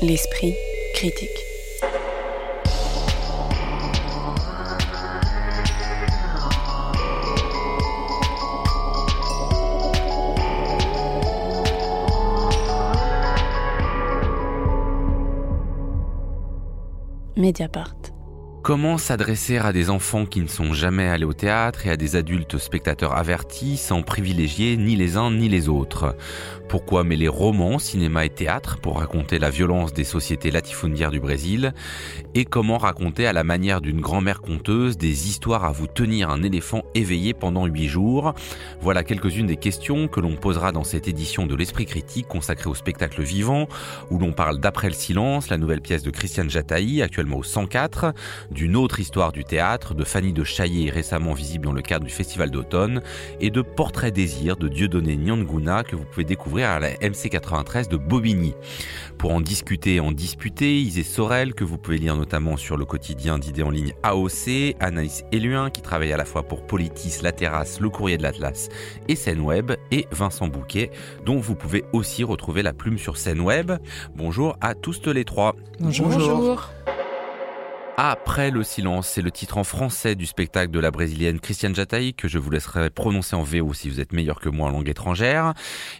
L'esprit critique. Mediapart. Comment s'adresser à des enfants qui ne sont jamais allés au théâtre et à des adultes spectateurs avertis sans privilégier ni les uns ni les autres? Pourquoi mêler romans, cinéma et théâtre pour raconter la violence des sociétés latifondières du Brésil Et comment raconter à la manière d'une grand-mère conteuse des histoires à vous tenir un éléphant éveillé pendant huit jours? Voilà quelques-unes des questions que l'on posera dans cette édition de l'Esprit critique consacrée au spectacle vivant où l'on parle d'Après le silence, la nouvelle pièce de Christiane Jataï, actuellement au 104, d'une autre histoire du théâtre, de Fanny de Chaillet récemment visible dans le cadre du Festival d'automne, et de Portrait désir de Dieudonné Nyanguna que vous pouvez découvrir à la MC93 de Bobigny. Pour en discuter et en disputer, Isée Sorel, que vous pouvez lire notamment sur le quotidien d'idées en ligne AOC, Anaïs Eluin, qui travaille à la fois pour Politis, La Terrasse, Le Courrier de l'Atlas et Scène Web, et Vincent Bouquet, dont vous pouvez aussi retrouver la plume sur Scène Web. Bonjour à tous les trois. Bonjour. Bonjour. Après le silence, c'est le titre en français du spectacle de la brésilienne Christiane Jataï que je vous laisserai prononcer en VO si vous êtes meilleur que moi en langue étrangère.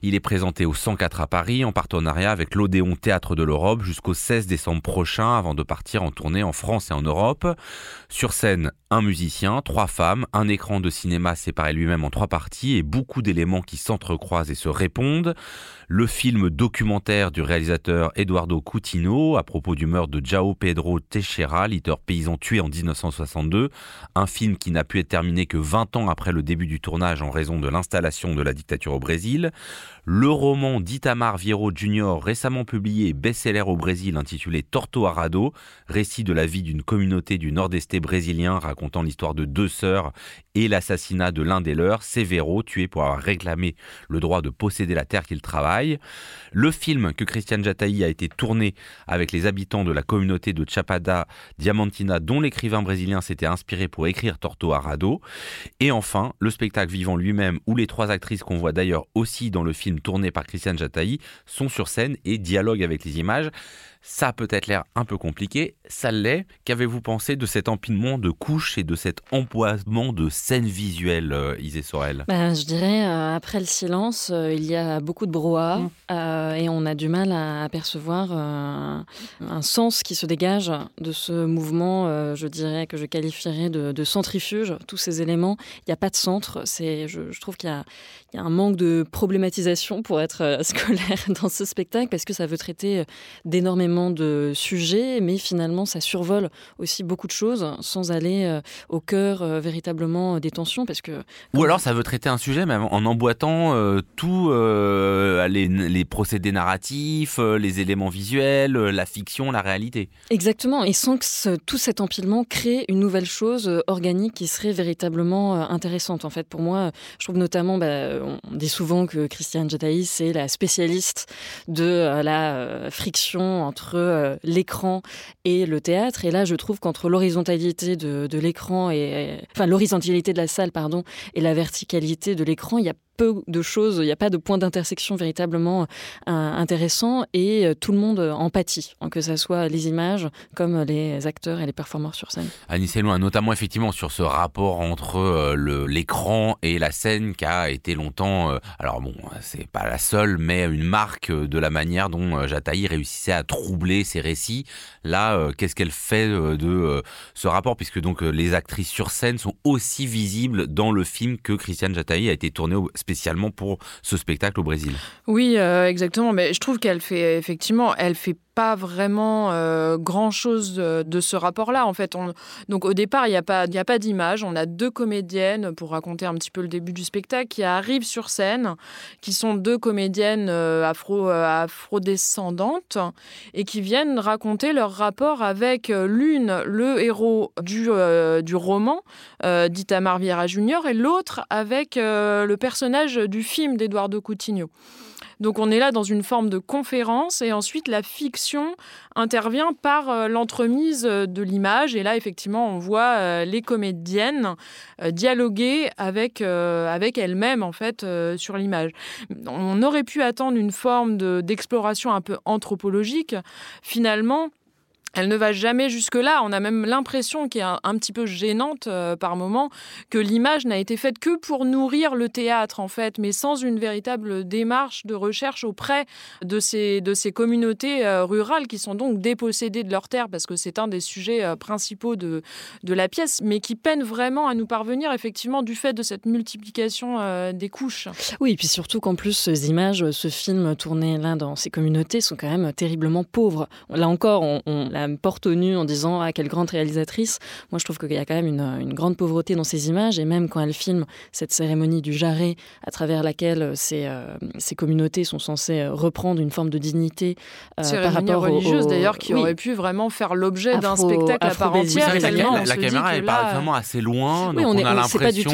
Il est présenté au 104 à Paris en partenariat avec l'Odéon Théâtre de l'Europe jusqu'au 16 décembre prochain avant de partir en tournée en France et en Europe. Sur scène, un musicien, trois femmes, un écran de cinéma séparé lui-même en trois parties et beaucoup d'éléments qui s'entrecroisent et se répondent. Le film documentaire du réalisateur Eduardo Coutinho à propos du meurtre de Jao Pedro Teixeira, paysan tué en 1962, un film qui n'a pu être terminé que 20 ans après le début du tournage en raison de l'installation de la dictature au Brésil, le roman d'Itamar Vieiro Jr. récemment publié best-seller au Brésil intitulé Torto Arado, récit de la vie d'une communauté du nord-est brésilien racontant l'histoire de deux sœurs et l'assassinat de l'un des leurs, Severo, tué pour avoir réclamé le droit de posséder la terre qu'il travaille. Le film que Christian Jataï a été tourné avec les habitants de la communauté de Chapada Diamantina, dont l'écrivain brésilien s'était inspiré pour écrire Torto Arado. Et enfin, le spectacle vivant lui-même, où les trois actrices qu'on voit d'ailleurs aussi dans le film tourné par Christiane Jataï sont sur scène et dialoguent avec les images. Ça a peut-être l'air un peu compliqué, ça l'est. Qu'avez-vous pensé de cet empilement de couches et de cet empoisement de scènes visuelles, euh, Isée Sorel? Ben, Je dirais, euh, après le silence, euh, il y a beaucoup de brouhaha mm. et on a du mal à apercevoir un sens qui se dégage de ce mouvement, je dirais, que je qualifierais de, centrifuge. Tous ces éléments, il n'y a pas de centre. C'est, je, je trouve qu'il y y a un manque de problématisation pour être scolaire dans ce spectacle parce que ça veut traiter d'énormément de sujets, mais finalement, ça survole aussi beaucoup de choses sans aller euh, au cœur euh, véritablement des tensions. Parce que, Ou alors, ça veut traiter un sujet, mais en emboîtant euh, tous les, procédés narratifs, les éléments visuels, la fiction, la réalité. Exactement, et sans que tout cet empilement crée une nouvelle chose organique qui serait véritablement intéressante. En fait, pour moi, je trouve notamment, bah, on dit souvent que Christiane Jataïs c'est la spécialiste de la friction euh, l'écran et le théâtre. Et là, je trouve qu'entre l'horizontalité de, l'écran et, enfin, l'horizontalité de la salle, pardon, et la verticalité de l'écran, il y a peu de choses, il n'y a pas de point d'intersection véritablement euh, intéressant et euh, tout le monde empathie, hein, que ce soit les images comme les acteurs et les performeurs sur scène. Annie loin notamment effectivement sur ce rapport entre euh, l'écran et la scène qui a été longtemps, alors bon, c'est pas la seule, mais une marque de la manière dont Jataï réussissait à troubler ses récits. Là, qu'est-ce qu'elle fait de ce rapport, puisque donc les actrices sur scène sont aussi visibles dans le film que Christiane Jataï a été tourné au spécialement pour ce spectacle au Brésil. Oui, euh, exactement. Mais je trouve qu'elle fait effectivement, elle fait pas vraiment euh, grand-chose de, ce rapport-là. En fait, on, donc au départ, il n'y a pas, a pas d'image. On a deux comédiennes, pour raconter un petit peu le début du spectacle, qui arrivent sur scène, qui sont deux comédiennes euh, afro, euh, afro-descendantes et qui viennent raconter leur rapport avec l'une, le héros du, du roman d'Itamar Vieira Junior, et l'autre avec le personnage du film d'Eduardo Coutinho. Donc on est là dans une forme de conférence et ensuite la fiction intervient par euh, l'entremise de l'image. Et là, effectivement, on voit les comédiennes dialoguer avec, avec elles-mêmes, en fait, sur l'image. On aurait pu attendre une forme d'exploration un peu anthropologique. Finalement, elle ne va jamais jusque-là. On a même l'impression qui est un, petit peu gênante euh, par moment que l'image n'a été faite que pour nourrir le théâtre en fait, mais sans une véritable démarche de recherche auprès de ces, de ces communautés euh, rurales qui sont donc dépossédées de leurs terres parce que c'est un des sujets euh, principaux de, de la pièce, mais qui peinent vraiment à nous parvenir effectivement du fait de cette multiplication des couches. Oui, et puis surtout qu'en plus ces images, ce film tourné là dans ces communautés sont quand même terriblement pauvres. Là encore, on, on la porte au nu en disant ah quelle grande réalisatrice. Moi je trouve qu'il y a quand même une, grande pauvreté dans ces images et même quand elle filme cette cérémonie du jarret à travers laquelle euh, ces, euh, ces communautés sont censées euh, reprendre une forme de dignité par rapport religieuse d'ailleurs qui aurait pu vraiment faire l'objet d'un spectacle à part entière. la, caméra elle parle vraiment assez loin donc on, a l'impression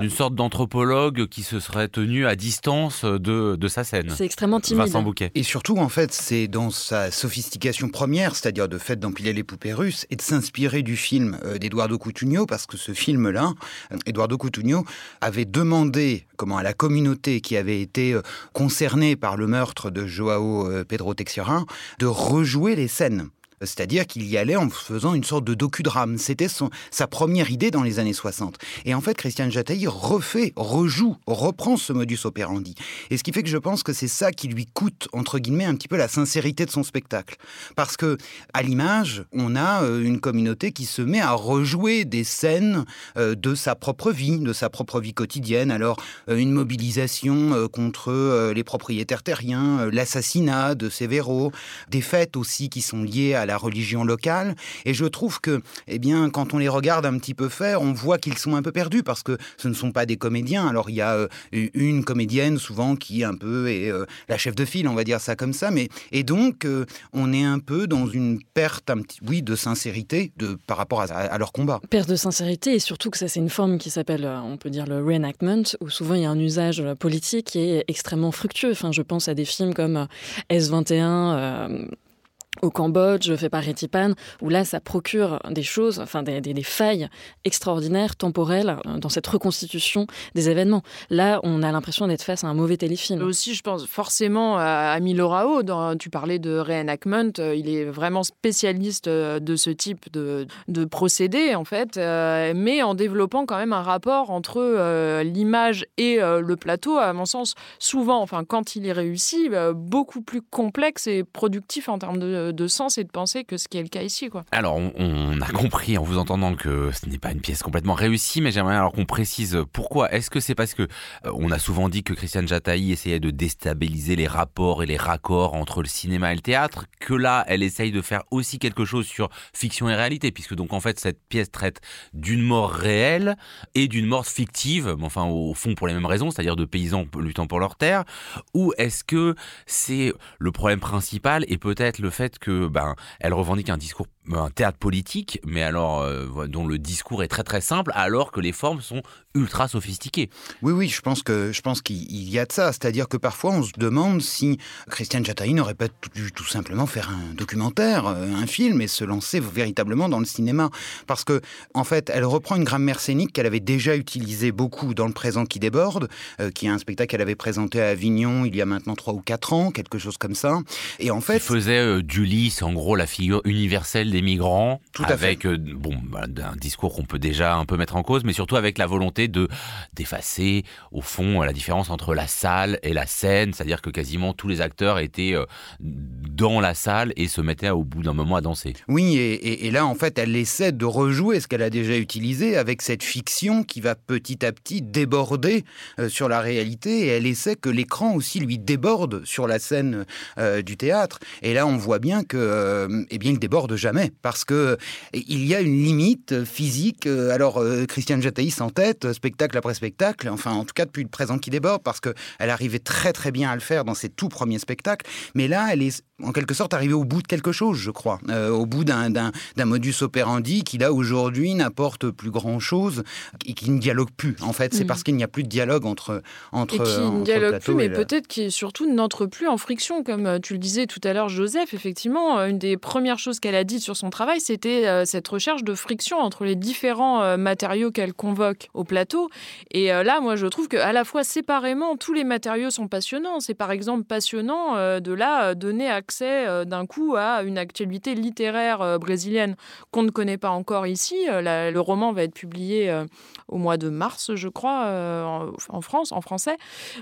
d'une sorte d'anthropologue qui se serait tenu à distance de, de sa scène. C'est extrêmement timide. Et surtout en fait c'est dans sa sophistication première c'est-à-dire de fait d'empiler les poupées russes, et de s'inspirer du film euh, d'Eduardo Cutugno, parce que ce film-là, euh, Eduardo Cutugno avait demandé comment à la communauté qui avait été euh, concernée par le meurtre de Joao Pedro Teixeira de rejouer les scènes. C'est-à-dire qu'il y allait en faisant une sorte de docudrame. C'était sa première idée dans les années 60. Et en fait, Christian Jataï refait, rejoue, reprend ce modus operandi. Et ce qui fait que je pense que c'est ça qui lui coûte, entre guillemets, un petit peu la sincérité de son spectacle. Parce que, à l'image, on a euh, une communauté qui se met à rejouer des scènes euh, de sa propre vie, de sa propre vie quotidienne. Alors, euh, une mobilisation contre les propriétaires terriens, l'assassinat de Severo, des fêtes aussi qui sont liées à la religion locale. Et je trouve que, eh bien, quand on les regarde un petit peu faire, on voit qu'ils sont un peu perdus parce que ce ne sont pas des comédiens. Alors il y a euh, une comédienne souvent qui un peu est euh, la chef de file, on va dire ça comme ça. Mais et donc euh, on est un peu dans une perte, un petit, oui, de sincérité de par rapport à, leur combat. Perte de sincérité et surtout que ça c'est une forme qui s'appelle, on peut dire le reenactment, où souvent il y a un usage politique qui est extrêmement fructueux. Enfin, je pense à des films comme S21 au Cambodge, fait par Retipan, où là, ça procure des choses, enfin des, des, failles extraordinaires, temporelles, euh, dans cette reconstitution des événements. Là, on a l'impression d'être face à un mauvais téléfilm. Aussi, je pense forcément à Milo Rao. tu parlais de reenactment. Euh, il est vraiment spécialiste euh, de ce type de, de procédé, en fait, mais en développant quand même un rapport entre l'image et le plateau, à mon sens, souvent, enfin, quand il est réussi, beaucoup plus complexe et productif en termes de de sens et de penser que ce qui est le cas ici. Quoi. Alors, on, a compris en vous entendant que ce n'est pas une pièce complètement réussie, mais j'aimerais alors qu'on précise pourquoi. Est-ce que c'est parce que euh, on a souvent dit que Christiane Jataï essayait de déstabiliser les rapports et les raccords entre le cinéma et le théâtre, que là, elle essaye de faire aussi quelque chose sur fiction et réalité, puisque donc en fait, cette pièce traite d'une mort réelle et d'une mort fictive, mais enfin au fond pour les mêmes raisons, c'est-à-dire de paysans luttant pour leur terre, ou est-ce que c'est le problème principal et peut-être le fait que ben elle revendique un discours un théâtre politique, mais alors euh, dont le discours est très très simple, alors que les formes sont ultra sophistiquées. Oui, oui, je pense que je pense qu'il y a de ça, c'est-à-dire que parfois on se demande si Christiane Chataï n'aurait pas tout, tout, simplement faire un documentaire, euh, un film, et se lancer véritablement dans le cinéma, parce que en fait, elle reprend une grammaire scénique qu'elle avait déjà utilisée beaucoup dans Le Présent qui déborde, euh, qui est un spectacle qu'elle avait présenté à Avignon il y a maintenant trois ou quatre ans, quelque chose comme ça, et en fait, il faisait du lys, en gros la figure universelle des migrants, Tout avec euh, bon bah, un discours qu'on peut déjà un peu mettre en cause, mais surtout avec la volonté de d'effacer au fond la différence entre la salle et la scène, c'est-à-dire que quasiment tous les acteurs étaient euh, dans la salle et se mettaient au bout d'un moment à danser. Oui, et, là en fait elle essaie de rejouer ce qu'elle a déjà utilisé avec cette fiction qui va petit à petit déborder euh, sur la réalité et elle essaie que l'écran aussi lui déborde sur la scène du théâtre. Et là on voit bien que eh bien il déborde jamais jamais, parce que il y a une limite physique. Alors, Christiane Jataïs en tête, spectacle après spectacle, enfin, en tout cas depuis le présent qui déborde, parce qu'elle arrivait très très bien à le faire dans ses tout premiers spectacles. Mais là, elle est en quelque sorte arrivée au bout de quelque chose, je crois, au bout d'un modus operandi qui là aujourd'hui n'apporte plus grand chose et qui ne dialogue plus. En fait, c'est mm. parce qu'il n'y a plus de dialogue entre entre. Et qui ne dialogue plus, mais peut-être qui surtout n'entre plus en friction, comme euh, tu le disais tout à l'heure, Joseph. Effectivement, euh, une des premières choses qu'elle a dites sur son travail, c'était euh, cette recherche de friction entre les différents matériaux qu'elle convoque au plateau. Et là, moi, je trouve qu'à la fois séparément, tous les matériaux sont passionnants. C'est par exemple passionnant de là donner accès d'un coup à une actualité littéraire brésilienne qu'on ne connaît pas encore ici. le roman va être publié au mois de mars, je crois, en, France, en français.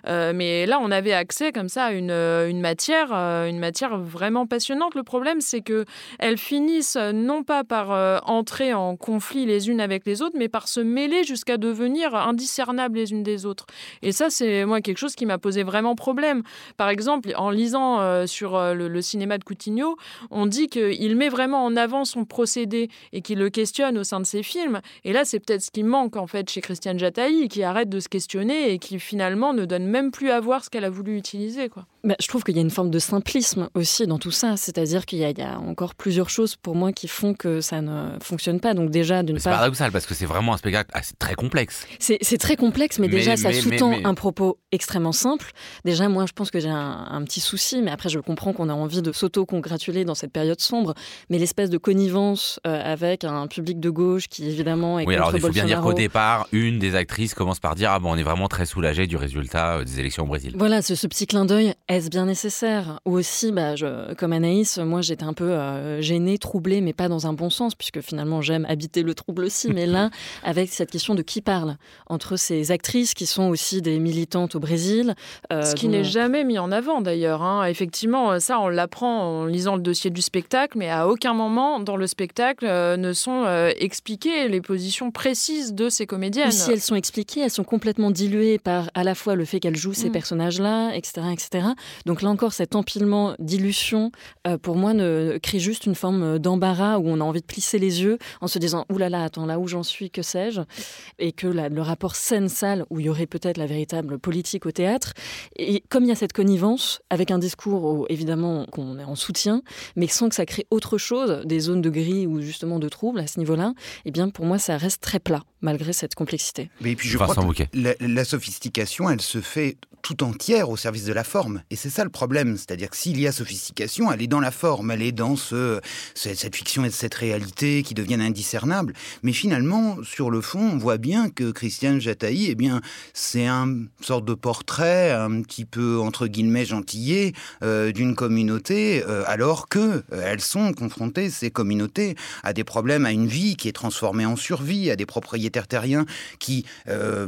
mais là, on avait accès comme ça à une, une matière, une matière vraiment passionnante. Le problème, c'est que elles finissent non pas par entrer en conflit les unes avec les autres, mais par se mêler jusqu'à devenir indiscernables les unes des autres. Et ça, c'est moi quelque chose qui m'a posé vraiment problème. Par exemple, en lisant sur le, le, cinéma de Coutinho, on dit qu'il met vraiment en avant son procédé et qu'il le questionne au sein de ses films. Et là, c'est peut-être ce qui manque en fait chez Christiane Jataï, qui arrête de se questionner et qui finalement ne donne même plus à voir ce qu'elle a voulu utiliser. Quoi. Bah, je trouve qu'il y a une forme de simplisme aussi dans tout ça, c'est-à-dire qu'il y, a encore plusieurs choses pour moi qui font que ça ne fonctionne pas. Donc déjà, d'une part, c'est paradoxal parce que c'est vraiment un spectacle assez très complexe. C'est très complexe, mais, déjà ça sous-tend un propos extrêmement simple. Déjà, moi, je pense que j'ai un, petit souci, mais après, je comprends qu'on a envie de s'auto-congratuler dans cette période sombre, mais l'espèce de connivence euh, avec un public de gauche qui évidemment est oui, contre alors il faut bien dire qu'au départ, une des actrices commence par dire ah bon, on est vraiment très soulagé du résultat euh, des élections au Brésil. Voilà, ce, ce petit clin d'œil est-ce bien nécessaire? Ou aussi, bah, je, comme Anaïs, moi j'étais un peu euh, gênée, troublée, mais pas dans un bon sens, puisque finalement j'aime habiter le trouble aussi, mais là, avec cette question de qui parle? Entre ces actrices qui sont aussi des militantes au Brésil. Euh, Ce qui n'est jamais mis en avant d'ailleurs. Hein. Effectivement, ça on l'apprend en lisant le dossier du spectacle, mais à aucun moment dans le spectacle euh, ne sont expliquées les positions précises de ces comédiennes. si elles sont expliquées, elles sont complètement diluées par à la fois le fait qu'elles jouent ces mm. personnages-là, etc., etc. Donc là encore, cet empilement d'illusions, euh, pour moi, ne, crée juste une forme d'embarras où on a envie de plisser les yeux en se disant Ouh là là, attends, là où j'en suis, que sais-je? Et que le rapport scène-salle, où il y aurait peut-être la véritable politique au théâtre, et comme il y a cette connivence, avec un discours évidemment qu'on est en soutien, mais sans que ça crée autre chose, des zones de gris ou justement de troubles à ce niveau-là, eh bien pour moi, ça reste très plat, malgré cette complexité. Mais puis je crois que la, la sophistication, elle se fait tout entière au service de la forme. Et c'est ça le problème. C'est-à-dire que s'il y a sophistication, elle est dans la forme, elle est dans ce, cette fiction et cette réalité qui deviennent indiscernables. Mais finalement, sur le fond, on voit bien que Christiane Jataï, eh bien, c'est un sorte de portrait un petit peu, entre guillemets, gentillé euh, d'une communauté, euh, alors que euh, elles sont confrontées, ces communautés, à des problèmes, à une vie qui est transformée en survie, à des propriétaires terriens qui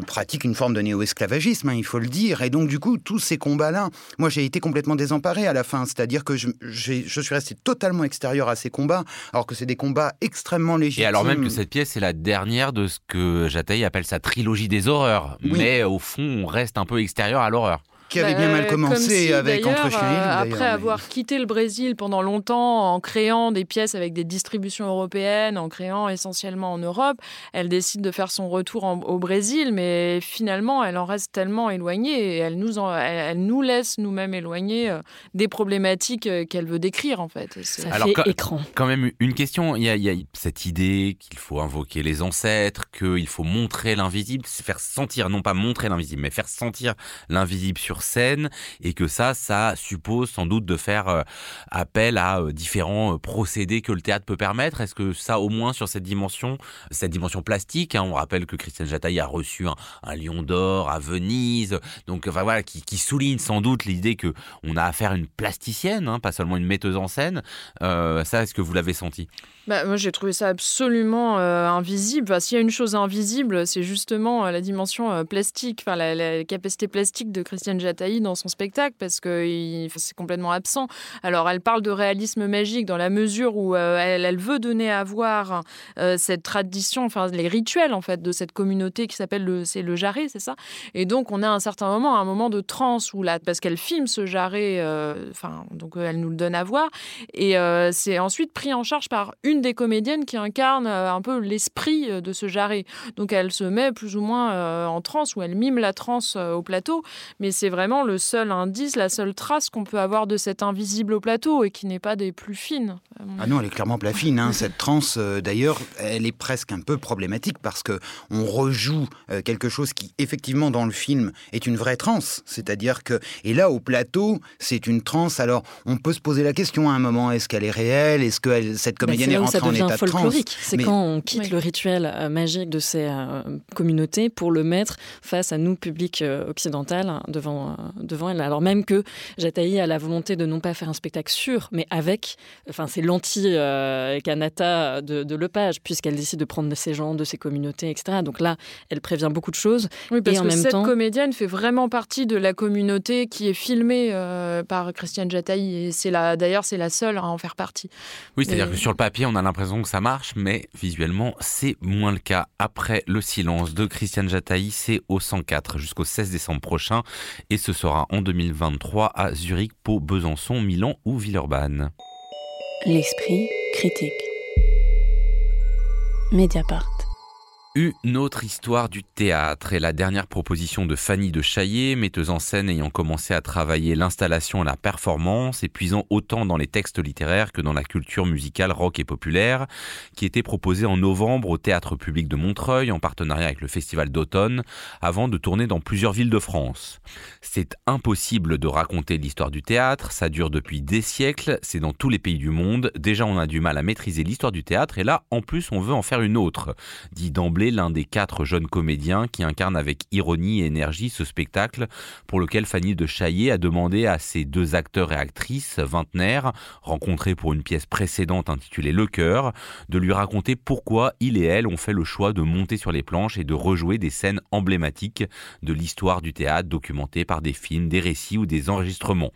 pratiquent une forme de néo-esclavagisme, hein, il faut le dire. Et donc, donc du coup, tous ces combats-là, moi j'ai été complètement désemparé à la fin, c'est-à-dire que je, je, suis resté totalement extérieur à ces combats, alors que c'est des combats extrêmement légitimes. Et alors même que cette pièce est la dernière de ce que Jataï appelle sa trilogie des horreurs, mais au fond on reste un peu extérieur à l'horreur qui avait bien mal bah, commencé avec Entre Chien euh, Après avoir quitté le Brésil pendant longtemps en créant des pièces avec des distributions européennes, en créant essentiellement en Europe, elle décide de faire son retour au Brésil, mais finalement, elle en reste tellement éloignée et elle nous, elle, nous laisse nous-mêmes éloignés euh, des problématiques euh, qu'elle veut décrire en fait. Ça Alors, fait écran. Quand même une question, il y a, il y a cette idée qu'il faut invoquer les ancêtres, qu'il faut montrer l'invisible, faire sentir, non pas montrer l'invisible, mais faire sentir l'invisible sur scène et que ça, ça suppose sans doute de faire euh, appel à euh, différents euh, procédés que le théâtre peut permettre. Est-ce que ça, au moins sur cette dimension, cette dimension plastique, hein, on rappelle que Christiane Jataille a reçu un, lion d'or à Venise, donc enfin, voilà, qui, souligne sans doute l'idée que on a affaire à une plasticienne, hein, pas seulement une metteuse en scène. ça, est-ce que vous l'avez senti? Bah, moi, j'ai trouvé ça absolument invisible. S'il y a une chose invisible, c'est justement la dimension plastique, enfin la, capacité plastique de Christiane Jataï dans son spectacle parce que c'est complètement absent. Alors, elle parle de réalisme magique dans la mesure où elle, elle, veut donner à voir cette tradition, enfin les rituels en fait de cette communauté qui s'appelle le, c'est le jarret, c'est ça? Et donc, on a un certain moment, un moment de transe où là, parce qu'elle filme ce jarret, enfin, donc elle nous le donne à voir, et c'est ensuite pris en charge par une des comédiennes qui incarne un peu l'esprit de ce jarret. Donc, elle se met plus ou moins en transe ou elle mime la transe au plateau, mais c'est vraiment le seul indice, la seule trace qu'on peut avoir de cette invisible au plateau et qui n'est pas des plus fines. Ah non, elle est clairement pas fine. Hein. Cette transe, euh, d'ailleurs, elle est presque un peu problématique parce que on rejoue euh, quelque chose qui, effectivement, dans le film, est une vraie transe. C'est-à-dire que, et là, au plateau, c'est une transe. Alors, on peut se poser la question à un moment est-ce qu'elle est réelle? Est-ce que cette bah, comédienne est, rentrée en état de transe C'est quand on quitte le rituel euh, magique de ces communautés pour le mettre face à nous, public occidental, hein, devant, devant elle. Alors même que Jataï a la volonté de non pas faire un spectacle sûr, mais avec, enfin, c'est l'anti-Kanata de, Lepage, puisqu'elle décide de prendre ces gens, de ces communautés, etc. Donc là, elle prévient beaucoup de choses. Oui, parce et en que même cette comédienne fait vraiment partie de la communauté qui est filmée euh, par Christiane Jataï. Et c'est la, d'ailleurs, c'est la seule à en faire partie. Oui, c'est-à-dire que sur le papier, on a l'impression que ça marche, mais visuellement, c'est moins le cas. Après le silence de Christiane Jataï, c'est au 104 jusqu'au 16 décembre prochain. Et ce sera en 2023 à Zurich, Pau, Besançon, Milan ou Villeurbanne. L'esprit critique. Mediapart. Une autre histoire du théâtre est la dernière proposition de Fanny de Chaillet, metteuse en scène ayant commencé à travailler l'installation et la performance, épuisant autant dans les textes littéraires que dans la culture musicale rock et populaire, qui était proposée en novembre au Théâtre public de Montreuil en partenariat avec le Festival d'automne, avant de tourner dans plusieurs villes de France. C'est impossible de raconter l'histoire du théâtre, ça dure depuis des siècles, c'est dans tous les pays du monde, déjà on a du mal à maîtriser l'histoire du théâtre et là en plus on veut en faire une autre, dit d'emblée l'un des quatre jeunes comédiens qui incarne avec ironie et énergie ce spectacle pour lequel Fanny de Chaillet a demandé à ses deux acteurs et actrices vingtenaires, rencontrés pour une pièce précédente intitulée Le Cœur, de lui raconter pourquoi il et elle ont fait le choix de monter sur les planches et de rejouer des scènes emblématiques de l'histoire du théâtre documentées par des films, des récits ou des enregistrements.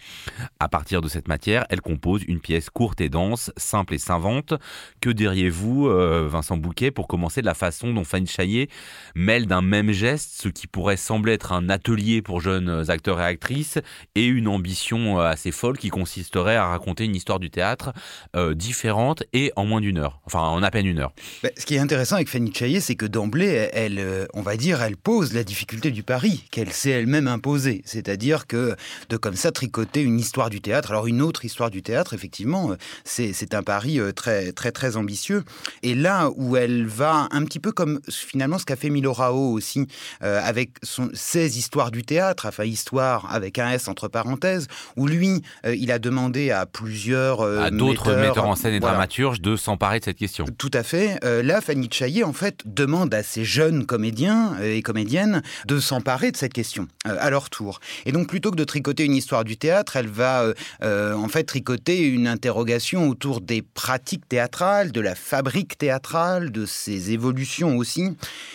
À partir de cette matière, elle compose une pièce courte et dense, simple et savante. Que diriez-vous, euh, Vincent Bouquet, pour commencer de la façon dont Fanny Chaillet mêle d'un même geste ce qui pourrait sembler être un atelier pour jeunes acteurs et actrices et une ambition euh, assez folle qui consisterait à raconter une histoire du théâtre euh, différente et en moins d'une heure, enfin en à peine une heure. Bah, ce qui est intéressant avec Fanny Chaillet, c'est que d'emblée, elle, euh, on va dire, elle pose la difficulté du pari qu'elle s'est elle-même imposée, c'est-à-dire que de comme ça tricoter une histoire du théâtre, alors une autre histoire du théâtre, effectivement, c'est un pari très très très ambitieux. Et là où elle va un petit peu comme finalement ce qu'a fait Milorao aussi euh, avec son, ses histoires du théâtre, enfin histoire avec un S entre parenthèses, où lui, euh, il a demandé à plusieurs euh, à d'autres metteurs, en scène et dramaturges de s'emparer de cette question. Tout à fait. là, Fanny Chaillet, en fait, demande à ces jeunes comédiens et comédiennes de s'emparer de cette question à leur tour. Et donc, plutôt que de tricoter une histoire du théâtre, elle va en fait tricoter une interrogation autour des pratiques théâtrales, de la fabrique théâtrale, de ses évolutions aussi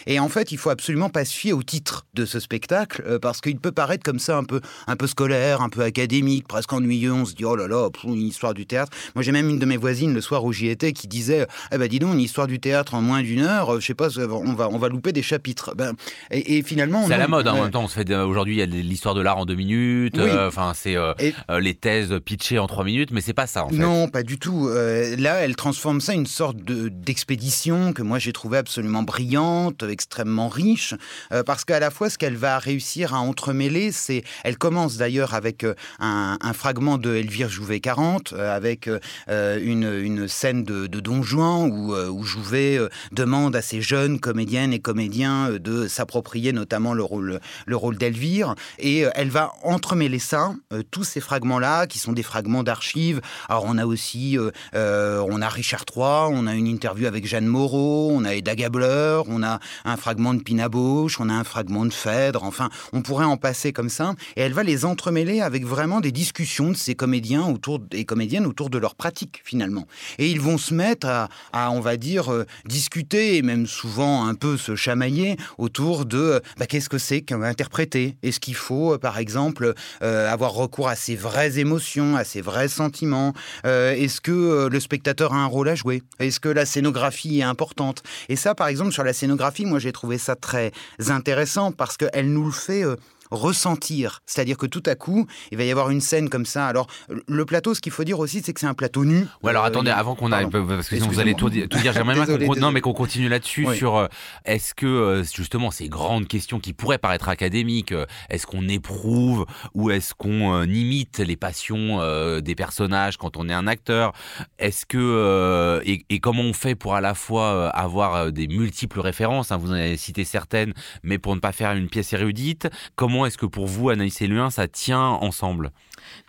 et en fait, il faut absolument pas se fier au titre de ce spectacle euh, parce qu'il peut paraître comme ça un peu, un peu scolaire, un peu académique, presque ennuyeux. On se dit oh là là, une histoire du théâtre. Moi, j'ai même une de mes voisines le soir où j'y étais qui disait eh ben dis donc une histoire du théâtre en moins d'une heure. Je sais pas, on va on va louper des chapitres. Ben, et, finalement, c'est à la mode. Hein, en même temps, on se fait aujourd'hui il y a l'histoire de l'art en deux minutes. Euh, enfin, c'est euh, les thèses pitchées en trois minutes, mais c'est pas ça en fait. Non, pas du tout. là, elle transforme ça une sorte d'expédition que moi j'ai trouvé absolument brillante extrêmement riche, euh, parce qu'à la fois, ce qu'elle va réussir à entremêler, c'est. Elle commence d'ailleurs avec euh, un, fragment de Elvire Jouvet 40, euh, avec une, une, scène de, Don Juan, où, Jouvet demande à ces jeunes comédiennes et comédiens de s'approprier notamment le rôle, le rôle d'Elvire. Et elle va entremêler ça, tous ces fragments-là, qui sont des fragments d'archives. Alors, on a aussi. on a Richard III, on a une interview avec Jeanne Moreau, on a Eda Gabler, On a un fragment de Pina Bausch, on a un fragment de Phèdre, enfin, on pourrait en passer comme ça. Et elle va les entremêler avec vraiment des discussions de ces comédiens autour, et comédiennes autour de leur pratique, finalement. Et ils vont se mettre à, on va dire, euh, discuter et même souvent un peu se chamailler autour de bah, qu'est-ce que c'est qu'interpréter Est-ce qu'il faut, par exemple, avoir recours à ses vraies émotions, à ses vrais sentiments? Est-ce que le spectateur a un rôle à jouer? Est-ce que la scénographie est importante? Et ça, par exemple, sur la scénographie, moi j'ai trouvé ça très intéressant parce qu'elle nous le fait euh, ressentir. C'est-à-dire que tout à coup, il va y avoir une scène comme ça. Alors, le plateau, ce qu'il faut dire aussi, c'est que c'est un plateau nu. Ou alors, euh, attendez, avant qu'on aille, parce que sinon vous allez tout, dire, j'aimerais bien qu'on non, mais qu'on continue là-dessus sur euh, est-ce que euh, justement ces grandes questions qui pourraient paraître académiques, est-ce qu'on éprouve ou est-ce qu'on imite les passions des personnages quand on est un acteur? Est-ce que et, et, comment on fait pour à la fois avoir des multiples références? Hein, Vous en avez cité certaines, mais pour ne pas faire une pièce érudite. Comment est-ce que pour vous, Anaïs et Luin, ça tient ensemble?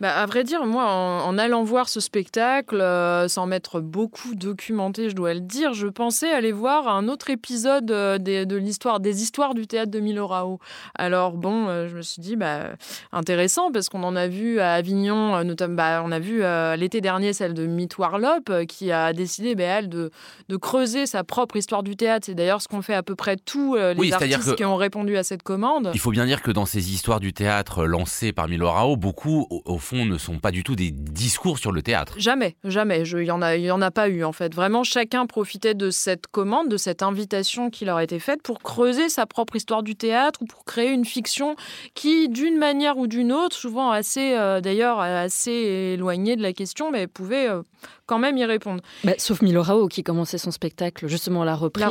Bah, à vrai dire, moi, en, allant voir ce spectacle, euh, sans m'être beaucoup documenté, je dois le dire, je pensais aller voir un autre épisode euh, des, de l'histoire, des histoires du théâtre de Milorao. Alors, bon, euh, je me suis dit, bah, intéressant, parce qu'on en a vu à Avignon, notamment, bah, on a vu l'été dernier celle de Meet Warlop, qui a décidé, bah, elle, de, de, creuser sa propre histoire du théâtre. C'est d'ailleurs ce qu'ont fait à peu près tous les artistes qui ont répondu à cette commande. Il faut bien dire que dans ces histoires du théâtre lancées par Milorao, beaucoup, au fond, ne sont pas du tout des discours sur le théâtre. Jamais, jamais. Il n'y en, a, en a pas eu, en fait. Vraiment, chacun profitait de cette commande, de cette invitation qui leur été faite pour creuser sa propre histoire du théâtre ou pour créer une fiction qui, d'une manière ou d'une autre, souvent assez, euh, d'ailleurs, assez éloignée de la question, mais pouvait euh, quand même y répondre. Bah, sauf Milorao qui commençait son spectacle justement à la reprise,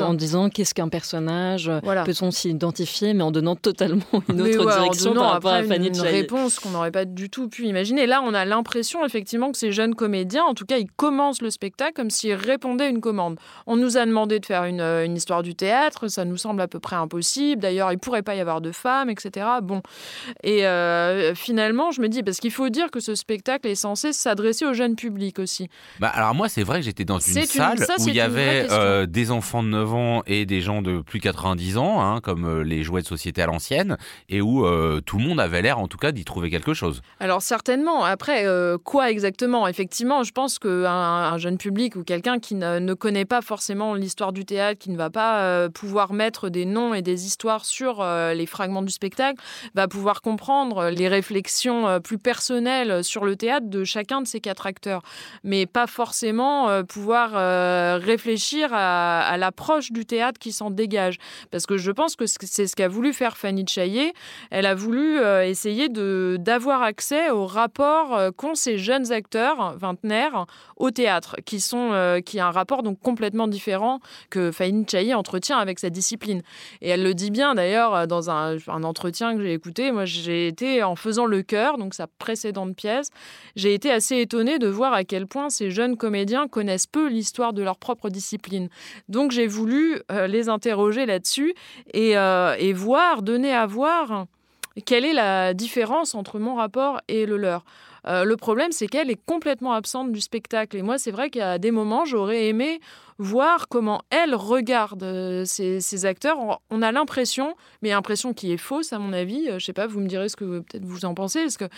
En, disant qu'est-ce qu'un personnage, peut-on s'y identifier, mais en donnant totalement une autre direction par rapport à Fanny Une réponse qu'on n'aurait pas du tout pu imaginer. Là, on a l'impression effectivement que ces jeunes comédiens, en tout cas, ils commencent le spectacle comme s'ils répondaient à une commande. On nous a demandé de faire une, euh, une histoire du théâtre, ça nous semble à peu près impossible. D'ailleurs, il pourrait pas y avoir de femmes, etc. Bon, et euh, finalement, je me dis parce qu'il faut dire que ce spectacle est censé s'adresser au jeune public aussi. Bah, alors moi, c'est vrai que j'étais dans une salle où il y avait euh, des enfants de 9 ans et des gens de plus de 90 ans, hein, comme euh, les jouets de société à l'ancienne, et où euh, tout le monde avait l'air en tout cas d'y trouver quelque chose. Alors certainement. Après, quoi exactement? Effectivement, je pense qu'un un jeune public ou quelqu'un qui ne, connaît pas forcément l'histoire du théâtre, qui ne va pas pouvoir mettre des noms et des histoires sur les fragments du spectacle, va pouvoir comprendre les réflexions plus personnelles sur le théâtre de chacun de ces quatre acteurs mais pas forcément euh, pouvoir euh, réfléchir à, l'approche du théâtre qui s'en dégage. Parce que je pense que c'est ce qu'a voulu faire Fanny Chaillet. Elle a voulu euh, essayer d'avoir accès au rapport qu'ont ces jeunes acteurs vingtenaires au théâtre, qui, sont, qui a un rapport donc complètement différent que Fanny Chaillet entretient avec sa discipline. Et elle le dit bien d'ailleurs dans un, un entretien que j'ai écouté. Moi, j'ai été en faisant le cœur, donc sa précédente pièce, j'ai été assez étonnée de voir à quel ces jeunes comédiens connaissent peu l'histoire de leur propre discipline. Donc j'ai voulu euh, les interroger là-dessus et, euh, et voir, donner à voir quelle est la différence entre mon rapport et le leur. Euh, le problème, c'est qu'elle est complètement absente du spectacle. Et moi, c'est vrai qu'à des moments, j'aurais aimé voir comment elle regarde euh, ces, acteurs. On a l'impression, mais l'impression qui est fausse à mon avis, euh, je sais pas, vous me direz ce que peut-être vous en pensez, est-ce que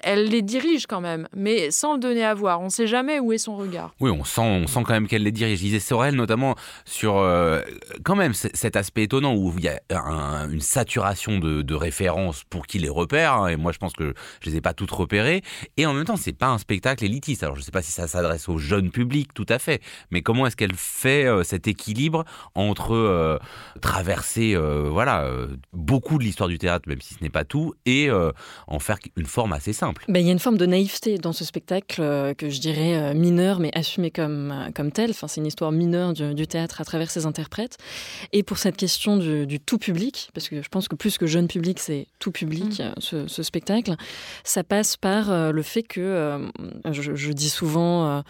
elle les dirige quand même, mais sans le donner à voir. On ne sait jamais où est son regard. Oui, on sent, on sent quand même qu'elle les dirige. Je disais Sorel notamment sur euh, quand même cet aspect étonnant où il y a une saturation de, références pour qui les repère. Hein, et moi, je pense que je les ai pas toutes repérées. Et en même temps, c'est pas un spectacle élitiste. Alors, je sais pas si ça s'adresse au jeune public, tout à fait. Mais comment est-ce qu'elle fait euh, cet équilibre entre euh, traverser euh, voilà beaucoup de l'histoire du théâtre, même si ce n'est pas tout, et en faire une forme assez simple. Ben, il y a une forme de naïveté dans ce spectacle que je dirais mineur, mais assumé comme, comme tel. Enfin, c'est une histoire mineure du, théâtre à travers ses interprètes. Et pour cette question du, tout public, parce que je pense que plus que jeune public, c'est tout public, mmh. ce, spectacle, ça passe par le fait que, je, je, dis souvent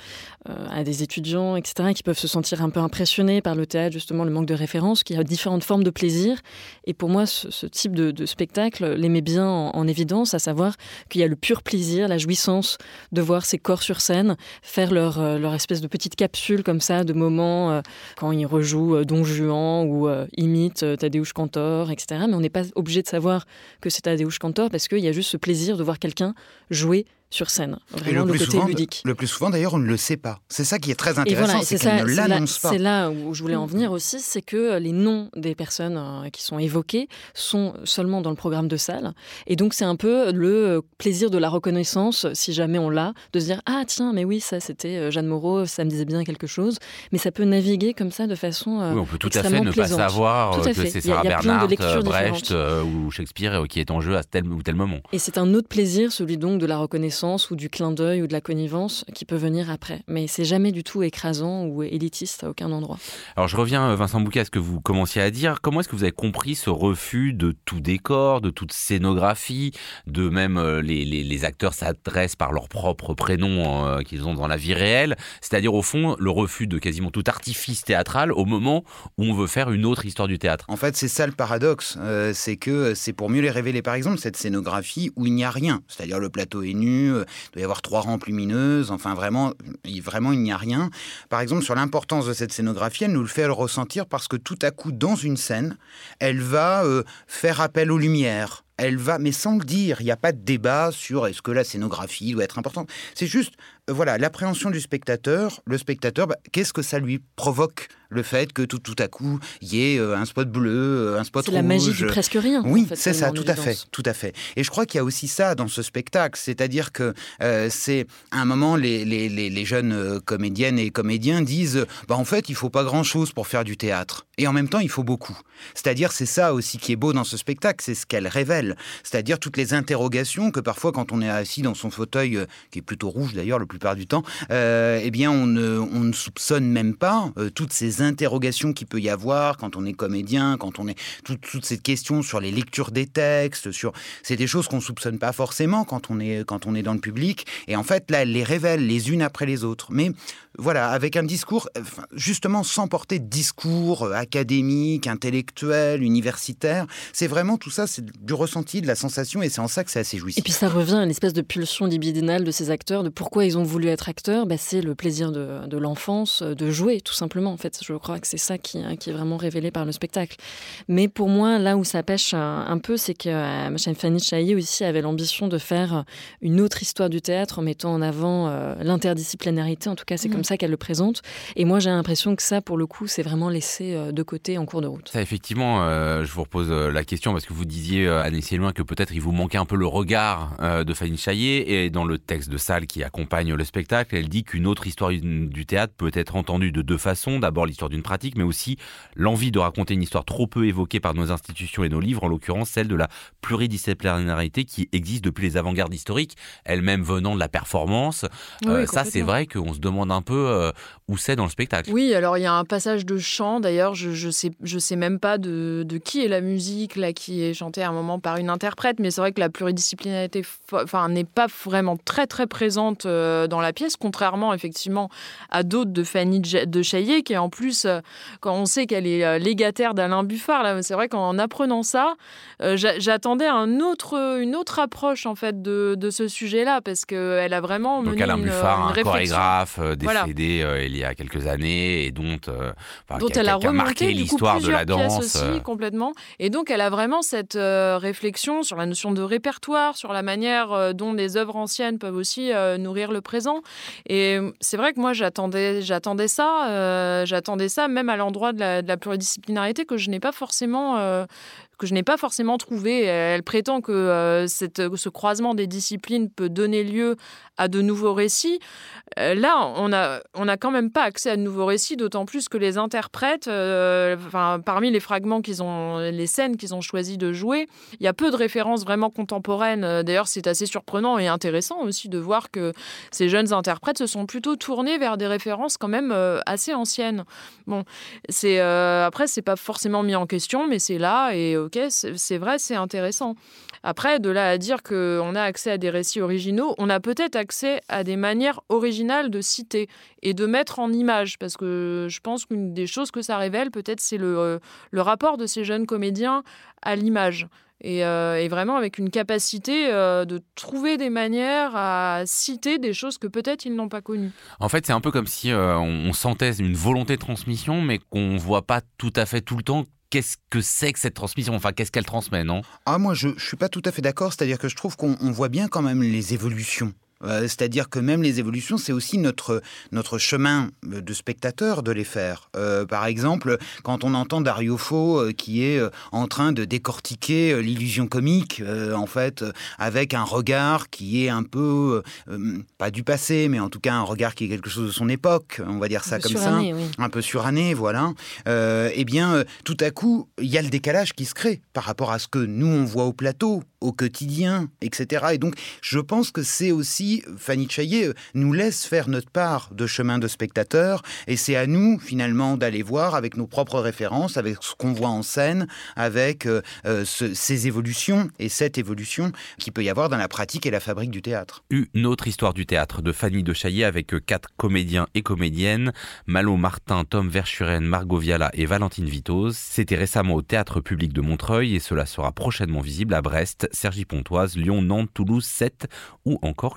à des étudiants, etc., qui peuvent se sentir un peu impressionné par le théâtre, justement, le manque de références, qu'il y a différentes formes de plaisir. Et pour moi, ce, type de, spectacle les met bien en, évidence, à savoir qu'il y a le pur plaisir, la jouissance de voir ces corps sur scène faire leur, euh, leur espèce de petite capsule comme ça, de moments euh, quand ils rejouent Don Juan ou imitent Tadeusz Cantor, etc. Mais on n'est pas obligé de savoir que c'est Tadeusz Cantor parce qu'il y a juste ce plaisir de voir quelqu'un jouer sur scène. Vraiment le, côté ludique. Le plus souvent, d'ailleurs, on ne le sait pas. C'est ça qui est très intéressant, c'est qu'on ne l'annonce pas. C'est là où je voulais en venir aussi, c'est que les noms des personnes euh, qui sont évoquées sont seulement dans le programme de salle. Et donc, c'est un peu le plaisir de la reconnaissance, si jamais on l'a, de se dire Ah, tiens, mais oui, ça, c'était euh, Jeanne Moreau, ça me disait bien quelque chose. Mais ça peut naviguer comme ça de façon. Euh, oui, on peut tout à fait ne pas savoir que c'est Sarah Bernhardt, Brecht ou Shakespeare qui est en jeu à tel ou tel moment. Et c'est un autre plaisir, celui donc de la reconnaissance ou du clin d'œil ou de la connivence qui peut venir après. Mais c'est jamais du tout écrasant ou élitiste à aucun endroit. Alors je reviens, euh, Vincent Bouquet, à ce que vous commenciez à dire. Comment est-ce que vous avez compris ce refus de tout décor, de toute scénographie, de même euh, les, les, acteurs s'adressent par leur propre prénom euh, qu'ils ont dans la vie réelle? C'est-à-dire au fond le refus de quasiment tout artifice théâtral au moment où on veut faire une autre histoire du théâtre. En fait, c'est ça le paradoxe. c'est que c'est pour mieux les révéler. Par exemple, cette scénographie où il n'y a rien. C'est-à-dire le plateau est nu, il doit y avoir trois rampes lumineuses, enfin vraiment, vraiment il n'y a rien. Par exemple, sur l'importance de cette scénographie, elle nous le fait le ressentir parce que tout à coup, dans une scène, elle va euh, faire appel aux lumières, elle va, mais sans le dire, il n'y a pas de débat sur est-ce que la scénographie doit être importante. C'est juste, euh, voilà, l'appréhension du spectateur. Le spectateur, bah, qu'est-ce que ça lui provoque le fait que tout, tout à coup il y ait euh, un spot bleu, euh, un spot rouge. C'est la magie du presque rien. Oui, c'est ça, tout à fait, tout à fait. Et je crois qu'il y a aussi ça dans ce spectacle, c'est-à-dire que c'est à un moment les, les, les, jeunes comédiennes et comédiens disent, bah en fait il faut pas grand-chose pour faire du théâtre, et en même temps il faut beaucoup. C'est-à-dire c'est ça aussi qui est beau dans ce spectacle, c'est ce qu'elle révèle, c'est-à-dire toutes les interrogations que parfois quand on est assis dans son fauteuil, qui est plutôt rouge d'ailleurs le plus plupart du temps, euh, eh bien, on ne, on ne, soupçonne même pas euh, toutes ces interrogations qu'il peut y avoir quand on est comédien, quand on est toutes ces questions sur les lectures des textes, sur c'est des choses qu'on soupçonne pas forcément quand on est quand on est dans le public. Et en fait, là, elle les révèle les unes après les autres. Mais voilà, avec un discours, justement sans porter de discours euh, académique, intellectuel, universitaire. C'est vraiment tout ça, c'est du ressenti, de la sensation, et c'est en ça que c'est assez jouissif. Et puis ça revient à une espèce de pulsion libidinale de ces acteurs, de pourquoi ils ont voulu être acteurs. Bah, c'est le plaisir de, l'enfance, de jouer, tout simplement. En fait, je crois que c'est ça qui, hein, qui, est vraiment révélé par le spectacle. Mais pour moi, là où ça pêche un, peu, c'est que euh, Fanny Chailly aussi avait l'ambition de faire une autre histoire du théâtre en mettant en avant euh, l'interdisciplinarité. En tout cas, c'est mmh. comme ça qu'elle le présente. Et moi, j'ai l'impression que ça, pour le coup, c'est vraiment laissé euh, de côté en cours de route. Ça, effectivement, euh, je vous repose euh, la question parce que vous disiez, Anne loin que peut-être il vous manquait un peu le regard de Fanny Chaillet. Et dans le texte de salle qui accompagne le spectacle, elle dit qu'une autre histoire du théâtre peut être entendue de deux façons. D'abord, l'histoire d'une pratique, mais aussi l'envie de raconter une histoire trop peu évoquée par nos institutions et nos livres, en l'occurrence celle de la pluridisciplinarité qui existe depuis les avant-gardes historiques, elle-même venant de la performance. ça, c'est vrai qu'on se demande un peu où c'est dans le spectacle. Oui, alors il y a un passage de chant, d'ailleurs, je, je sais, je sais même pas de, de, qui est la musique là qui est chantée à un moment par une interprète, mais c'est vrai que la pluridisciplinarité enfin, n'est pas vraiment très très présente euh, dans la pièce, contrairement effectivement à d'autres de Fanny de Chaillet, qui est en plus, euh, quand on sait qu'elle est euh, légataire d'Alain Buffard, là, c'est vrai qu'en apprenant ça, j'attendais un autre, une autre approche en fait de, de ce sujet-là, parce qu'elle a vraiment Donc Alain Buffard, un chorégraphe décédé il y a quelques années et dont, euh, dont elle a, marqué l'histoire de la danse. Aussi, euh. complètement. Et donc elle a vraiment cette réflexion sur la notion de répertoire, sur la manière dont les œuvres anciennes peuvent aussi nourrir le présent. Et c'est vrai que moi j'attendais, j'attendais ça, j'attendais ça même à l'endroit de la pluridisciplinarité que je n'ai pas forcément que je n'ai pas forcément trouvé. Elle prétend que euh, cette, ce croisement des disciplines peut donner lieu à de nouveaux récits. Euh, là, on n'a on a quand même pas accès à de nouveaux récits, d'autant plus que les interprètes, euh, parmi les fragments qu'ils ont, les scènes qu'ils ont choisi de jouer, il y a peu de références vraiment contemporaines. D'ailleurs, c'est assez surprenant et intéressant aussi de voir que ces jeunes interprètes se sont plutôt tournés vers des références quand même assez anciennes. Bon, c'est après, c'est pas forcément mis en question, mais c'est là et ok, c'est vrai, c'est intéressant. Après, de là à dire qu'on a accès à des récits originaux, on a peut-être accès à des manières originales de citer et de mettre en image, parce que je pense qu'une des choses que ça révèle, peut-être, c'est le, euh, le rapport de ces jeunes comédiens à l'image. Et, euh, vraiment avec une capacité euh, de trouver des manières à citer des choses que peut-être ils n'ont pas connues. En fait, c'est un peu comme si on sentait une volonté de transmission, mais qu'on ne voit pas tout à fait tout le temps qu'est-ce que c'est que cette transmission? Enfin, qu'est-ce qu'elle transmet, non? Ah, moi, je ne suis pas tout à fait d'accord. C'est-à-dire que je trouve qu'on voit bien quand même les évolutions euh, c'est-à-dire que même les évolutions, c'est aussi notre, notre chemin de spectateur de les faire. Euh, par exemple, quand on entend Dario Fo euh, qui est en train de décortiquer l'illusion comique, en fait, avec un regard qui est un peu, pas du passé, mais en tout cas un regard qui est quelque chose de son époque, on va dire ça comme ça, un peu suranné, voilà. eh bien, tout à coup, il y a le décalage qui se crée par rapport à ce que nous on voit au plateau, au quotidien, etc. Et donc, je pense que c'est aussi, Fanny Chaillet euh, nous laisse faire notre part de chemin de spectateur, et c'est à nous, finalement, d'aller voir avec nos propres références, avec ce qu'on voit en scène, avec euh, euh, ces évolutions et cette évolution qu'il peut y avoir dans la pratique et la fabrique du théâtre. Une autre histoire du théâtre de Fanny de Chaillet avec quatre comédiens et comédiennes, Malo Martin, Tom Verschuren, Margot Viala et Valentine Vitoz. C'était récemment au Théâtre public de Montreuil et cela sera prochainement visible à Brest Sergi Pontoise, Lyon, Nantes, Toulouse, Sète ou encore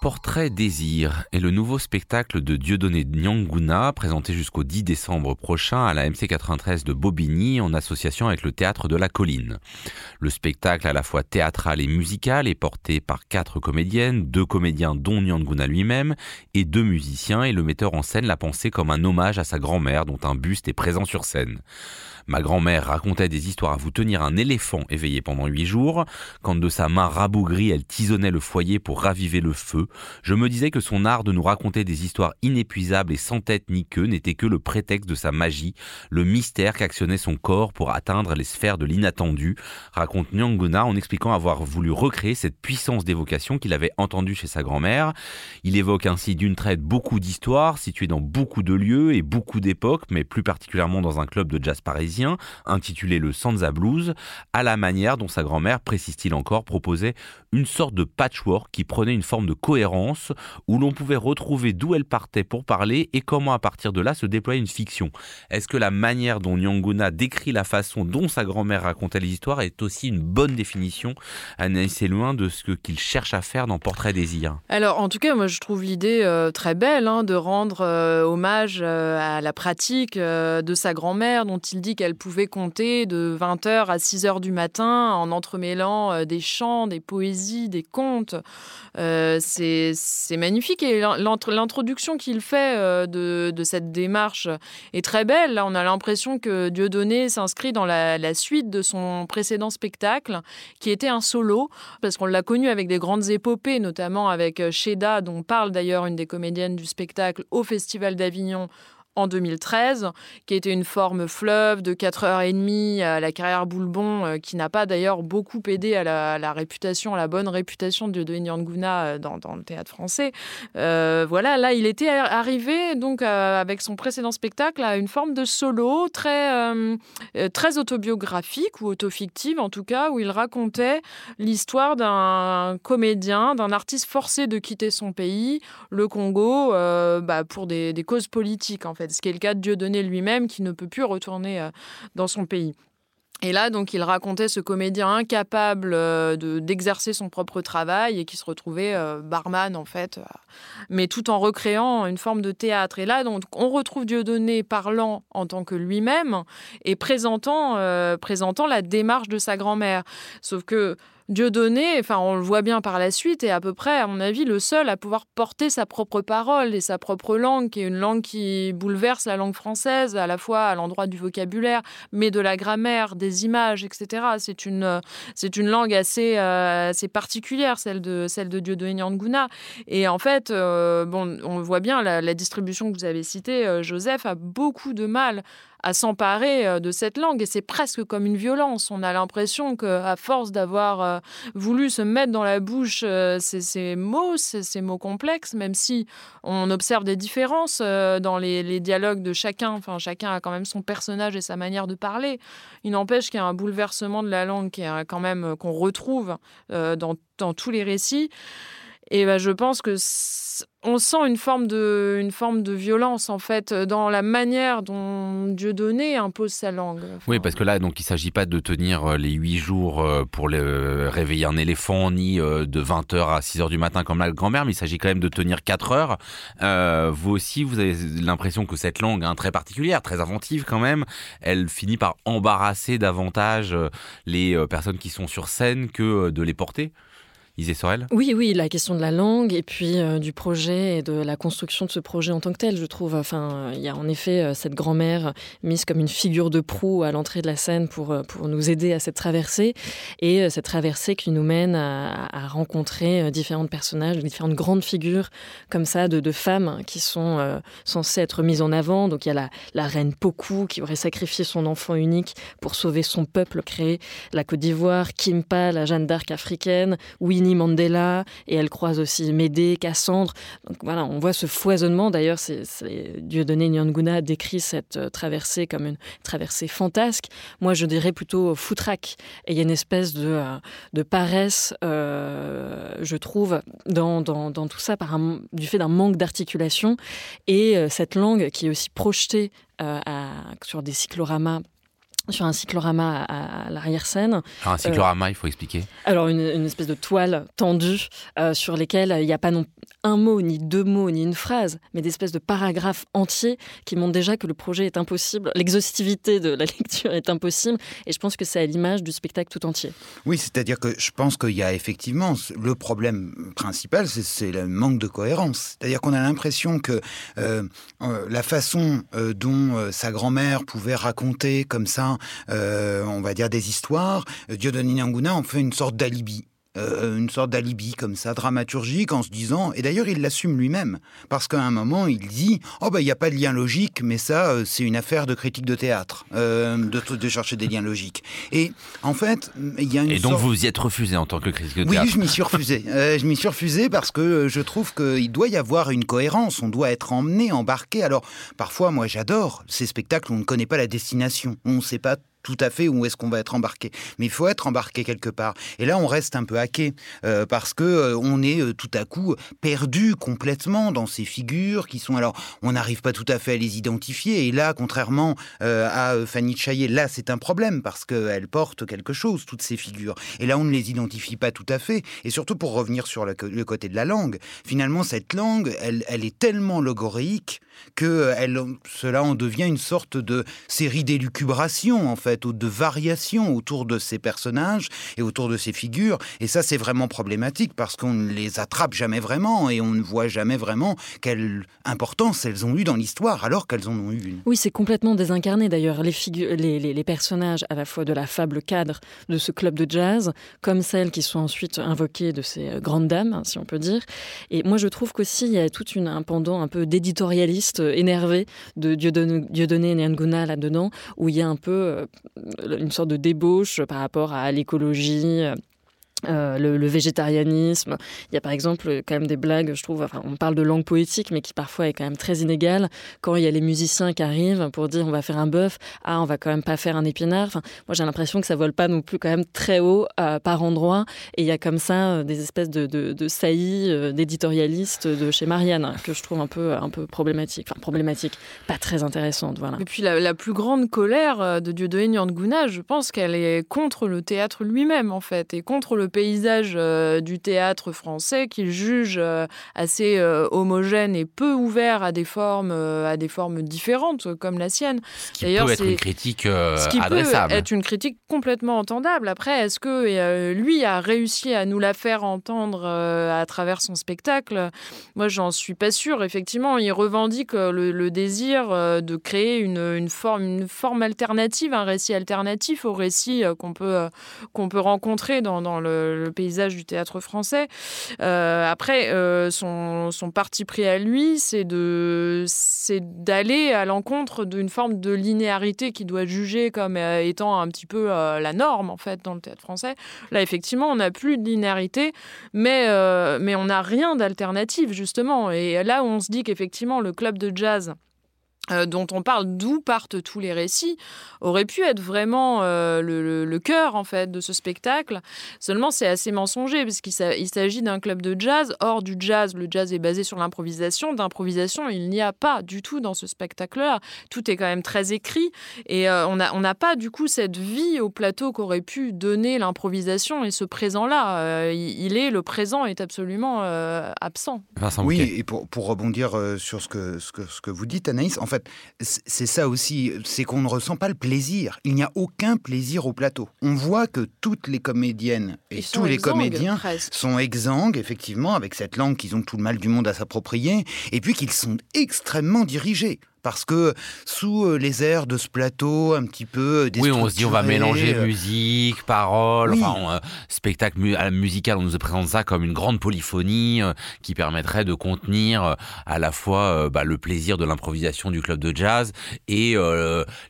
Portrait Désir est le nouveau spectacle de Dieudonné Nyanguna présenté jusqu'au 10 décembre prochain à la MC93 de Bobigny en association avec le Théâtre de la Colline. Le spectacle à la fois théâtral et musical est porté par quatre comédiennes, deux comédiens dont Nyanguna lui-même et deux musiciens et le metteur en scène l'a pensé comme un hommage à sa grand-mère dont un buste est présent sur scène. Ma grand-mère racontait des histoires à vous tenir un éléphant éveillé pendant huit jours. Quand de sa main rabougrie, elle tisonnait le foyer pour raviver le feu. Je me disais que son art de nous raconter des histoires inépuisables et sans tête ni queue n'était que le prétexte de sa magie, le mystère qu'actionnait son corps pour atteindre les sphères de l'inattendu, raconte Nyanguna en expliquant avoir voulu recréer cette puissance d'évocation qu'il avait entendue chez sa grand-mère. Il évoque ainsi d'une traite beaucoup d'histoires situées dans beaucoup de lieux et beaucoup d'époques, mais plus particulièrement dans un club de jazz parisien intitulé le Sansa Blues, à la manière dont sa grand-mère, précise-t-il encore, proposait une sorte de patchwork qui prenait une forme de cohérence où l'on pouvait retrouver d'où elle partait pour parler et comment à partir de là se déployer une fiction. Est-ce que la manière dont Nyanguna décrit la façon dont sa grand-mère racontait les histoires est aussi une bonne définition, assez loin de ce qu'il cherche à faire dans Portrait désir? Alors en tout cas, moi je trouve l'idée euh, très belle hein, de rendre euh, hommage euh, à la pratique de sa grand-mère dont il dit qu'elle pouvait compter de 20h à 6h du matin en entremêlant euh, des chants, des poésies, des contes. Euh, c'est magnifique. Et l'introduction qu'il fait euh, de, cette démarche est très belle. On a l'impression que Dieudonné s'inscrit dans la, suite de son précédent spectacle, qui était un solo, parce qu'on l'a connu avec des grandes épopées, notamment avec Sheda, dont parle d'ailleurs une des comédiennes du spectacle au Festival d'Avignon en 2013, qui était une forme fleuve de 4h30 à la carrière Boulbon, euh, qui n'a pas d'ailleurs beaucoup aidé à la, réputation, à la bonne réputation de Denis Nyanguna euh, dans, dans, le théâtre français. Euh, voilà, là, il était arrivé donc avec son précédent spectacle à une forme de solo très, très autobiographique ou autofictive en tout cas, où il racontait l'histoire d'un comédien, d'un artiste forcé de quitter son pays, le Congo, bah, pour des, des causes politiques en fait ce qui est le cas de Dieudonné lui-même qui ne peut plus retourner euh, dans son pays. Et là, donc, il racontait ce comédien incapable euh, d'exercer son propre travail et qui se retrouvait euh, barman, en fait, mais tout en recréant une forme de théâtre. Et là, donc, on retrouve Dieudonné parlant en tant que lui-même et présentant, présentant la démarche de sa grand-mère. Sauf que Dieudonné, enfin on le voit bien par la suite, est à peu près, à mon avis, le seul à pouvoir porter sa propre parole et sa propre langue, qui est une langue qui bouleverse la langue française, à la fois à l'endroit du vocabulaire, mais de la grammaire, des images, etc. C'est une, c'est une langue assez, euh, assez particulière, celle de, celle de Dieudonné. Et en fait, euh, bon, on voit bien la, distribution que vous avez citée, euh, Joseph a beaucoup de mal à s'emparer de cette langue. Et c'est presque comme une violence. On a l'impression qu'à force d'avoir voulu se mettre dans la bouche ces, ces, mots, ces, mots complexes, même si on observe des différences dans les, dialogues de chacun, enfin chacun a quand même son personnage et sa manière de parler. Il n'empêche qu'il y a un bouleversement de la langue qui est quand même qu'on retrouve dans tous les récits. Et ben, je pense que on sent une forme de, une forme de violence en fait dans la manière dont Dieudonné impose sa langue. oui, parce que là, donc, il ne s'agit pas de tenir euh, les huit jours euh, pour le, réveiller un éléphant, ni euh, de 20h à 6h du matin comme la grand-mère, mais il s'agit quand même de tenir 4 heures. vous aussi, vous avez l'impression que cette langue, hein, très particulière, très inventive quand même, elle finit par embarrasser davantage les personnes qui sont sur scène que de les porter? Sorel Oui, oui, la question de la langue et puis euh, du projet et de la construction de ce projet en tant que tel, je trouve. Enfin, il y a en effet euh, cette grand-mère mise comme une figure de proue à l'entrée de la scène pour, euh, pour nous aider à cette traversée et cette traversée qui nous mène à, rencontrer différents personnages, différentes grandes figures comme ça de, de femmes qui sont censées être mises en avant. Donc il y a la, la reine Poku qui aurait sacrifié son enfant unique pour sauver son peuple, créer la Côte d'Ivoire, Kimpa, la Jeanne d'Arc africaine, Winnie Mandela, et elle croise aussi Médée, Cassandre. Donc voilà, on voit ce foisonnement. D'ailleurs, c'est, Dieudonné Nyanguna décrit cette euh, traversée comme une traversée fantasque. Moi, je dirais plutôt foutraque. Et il y a une espèce de, euh, de paresse, euh, je trouve, dans, dans, tout ça, par du fait d'un manque d'articulation. Et cette langue qui est aussi projetée sur des cycloramas sur un cyclorama à, l'arrière-scène. un cyclorama, il faut expliquer. Alors, une, espèce de toile tendue sur lesquelles il n'y a pas non, un mot, ni deux mots, ni une phrase, mais des espèces de paragraphes entiers qui montrent déjà que le projet est impossible, l'exhaustivité de la lecture est impossible, et je pense que c'est à l'image du spectacle tout entier. Oui, c'est-à-dire que je pense qu'il y a effectivement le problème principal, c'est le manque de cohérence. C'est-à-dire qu'on a l'impression que euh, euh, la façon euh, dont sa grand-mère pouvait raconter comme ça, on va dire des histoires, Dieudonné Nyanguna en fait une sorte d'alibi. Euh, une sorte d'alibi comme ça, dramaturgique, en se disant, et d'ailleurs il l'assume lui-même, parce qu'à un moment il dit, oh ben il n'y a pas de lien logique, mais ça euh, c'est une affaire de critique de théâtre, euh, de, de, chercher des liens logiques. Et en fait, il y a une Et donc vous y êtes refusé en tant que critique de théâtre Oui, je m'y suis refusé. je m'y suis refusé parce que je trouve qu'il doit y avoir une cohérence, on doit être emmené, embarqué. Alors parfois, moi j'adore ces spectacles où on ne connaît pas la destination, on ne sait pas tout à fait où est-ce qu'on va être embarqué. Mais il faut être embarqué quelque part. Et là, on reste un peu hacké euh, parce que euh, on est euh, tout à coup perdu complètement dans ces figures qui sont alors on n'arrive pas tout à fait à les identifier. Et là, contrairement à Fanny Chaillet, là c'est un problème parce qu'elle porte quelque chose toutes ces figures. Et là, on ne les identifie pas tout à fait. Et surtout pour revenir sur le, côté de la langue, finalement cette langue, elle, elle est tellement logoréique que elle, cela en devient une sorte de série d'élucubrations en fait de variations autour de ces personnages et autour de ces figures. Et ça, c'est vraiment problématique parce qu'on ne les attrape jamais vraiment et on ne voit jamais vraiment quelle importance elles ont eu dans l'histoire alors qu'elles en ont eu une. Oui, c'est complètement désincarné d'ailleurs. Les, personnages à la fois de la fable cadre de ce club de jazz, comme celles qui sont ensuite invoquées de ces euh, grandes dames, si on peut dire. Et moi, je trouve qu'aussi, il y a tout un pendant un peu d'éditorialiste euh, énervé de Dieudonné, Dieudonné Nyanguna là-dedans, où il y a un peu euh, une sorte de débauche par rapport à l'écologie, euh, le, végétarianisme. Il y a par exemple quand même des blagues, je trouve, enfin, on parle de langue poétique, mais qui parfois est quand même très inégale. Quand il y a les musiciens qui arrivent pour dire on va faire un bœuf, ah on va quand même pas faire un épinard. Moi j'ai l'impression que ça vole pas non plus quand même très haut euh, par endroit. Et il y a comme ça euh, des espèces de, de, saillies d'éditorialistes de chez Marianne que je trouve un peu, un peu problématique. Enfin problématique, pas très intéressante. Voilà. Et puis la, plus grande colère de Dieudonné Nyanguna, je pense qu'elle est contre le théâtre lui-même en fait et contre le paysage euh, du théâtre français qu'il juge euh, assez euh, homogène et peu ouvert à des formes, à des formes différentes comme la sienne. Ce qui peut être une critique ce qui adressable. Peut être une critique complètement entendable. Après, est-ce que lui a réussi à nous la faire entendre à travers son spectacle? Moi, j'en suis pas sûre. Effectivement, il revendique le, désir de créer une, une, forme, une forme alternative, un récit alternatif au récit qu'on peut, qu'on peut rencontrer dans, dans le le paysage du théâtre français. après, son, son, parti pris à lui, c'est d'aller à l'encontre d'une forme de linéarité qui doit juger comme étant un petit peu la norme en fait dans le théâtre français. Là, effectivement, on n'a plus de linéarité, mais mais on n'a rien d'alternative justement. Et là où on se dit qu'effectivement le club de jazz euh, dont on parle, d'où partent tous les récits, aurait pu être vraiment euh, le, cœur en fait de ce spectacle. Seulement, c'est assez mensonger puisqu'il s'agit d'un club de jazz. Or, du jazz, le jazz est basé sur l'improvisation. D'improvisation, il n'y a pas du tout dans ce spectacle-là. Tout est quand même très écrit et euh, on n'a pas du coup cette vie au plateau qu'aurait pu donner l'improvisation et ce présent-là. il est le présent est absolument absent. oui, et pour, pour rebondir sur ce que, ce que, ce que vous dites, Anaïs, en fait c'est ça aussi, c'est qu'on ne ressent pas le plaisir. Il n'y a aucun plaisir au plateau. On voit que toutes les comédiennes et tous les comédiens sont exsangues, effectivement, avec cette langue qu'ils ont tout le mal du monde à s'approprier, et puis qu'ils sont extrêmement dirigés parce que sous euh, les airs de ce plateau, un petit peu Oui, on se dit on va mélanger euh, musique, paroles, enfin, euh, spectacle musical, on nous présente ça comme une grande polyphonie qui permettrait de contenir à la fois bah, le plaisir de l'improvisation du club de jazz et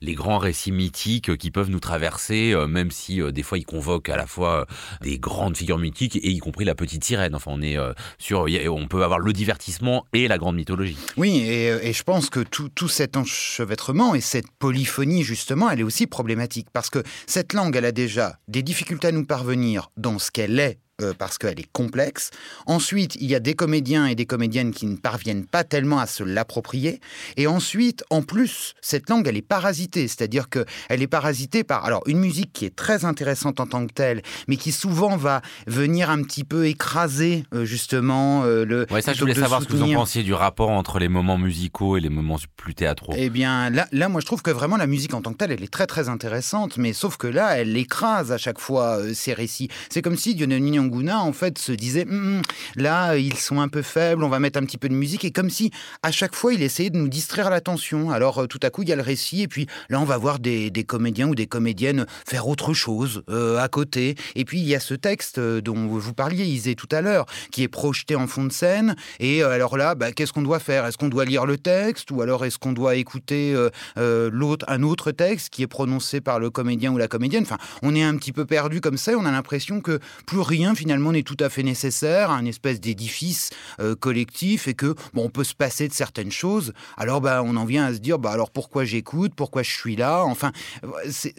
les grands récits mythiques qui peuvent nous traverser, même si des fois ils convoquent à la fois des grandes figures mythiques et y compris la petite sirène. Enfin, on est sur, on peut avoir le divertissement et la grande mythologie. Oui, et, et je pense que tout tout cet enchevêtrement et cette polyphonie, justement, elle est aussi problématique. Parce que cette langue, elle a déjà des difficultés à nous parvenir dans ce qu'elle est euh, parce qu'elle est complexe. Ensuite, il y a des comédiens et des comédiennes qui ne parviennent pas tellement à se l'approprier. Et ensuite, en plus, cette langue, elle est parasitée, c'est-à-dire qu'elle est parasitée par alors une musique qui est très intéressante en tant que telle, mais qui souvent va venir un petit peu écraser euh, justement euh, le. Ouais, ça, je voulais savoir ce que vous en pensiez du rapport entre les moments musicaux et les moments plus théâtraux. Eh bien, là, là, moi, je trouve que vraiment la musique en tant que telle, elle est très très intéressante, mais sauf que là, elle écrase à chaque fois ces récits. C'est comme si Dionne en fait, se disait hum, hum, là, ils sont un peu faibles, on va mettre un petit peu de musique. Et comme si, à chaque fois, il essayait de nous distraire l'attention. Alors, euh, tout à coup, il y a le récit, et puis là, on va voir des, comédiens ou des comédiennes faire autre chose euh, à côté. Et puis, il y a ce texte euh, dont vous parliez, Isée, tout à l'heure, qui est projeté en fond de scène. Et alors là, bah, qu'est-ce qu'on doit faire? Est-ce qu'on doit lire le texte? Ou alors est-ce qu'on doit écouter l'autre, un autre texte qui est prononcé par le comédien ou la comédienne? Enfin, on est un petit peu perdu comme ça. Et on a l'impression que plus rien finalement n'est tout à fait nécessaire, un espèce d'édifice euh, collectif et que bon, on peut se passer de certaines choses. Alors bah, on en vient à se dire bah alors pourquoi j'écoute, pourquoi je suis là? Enfin,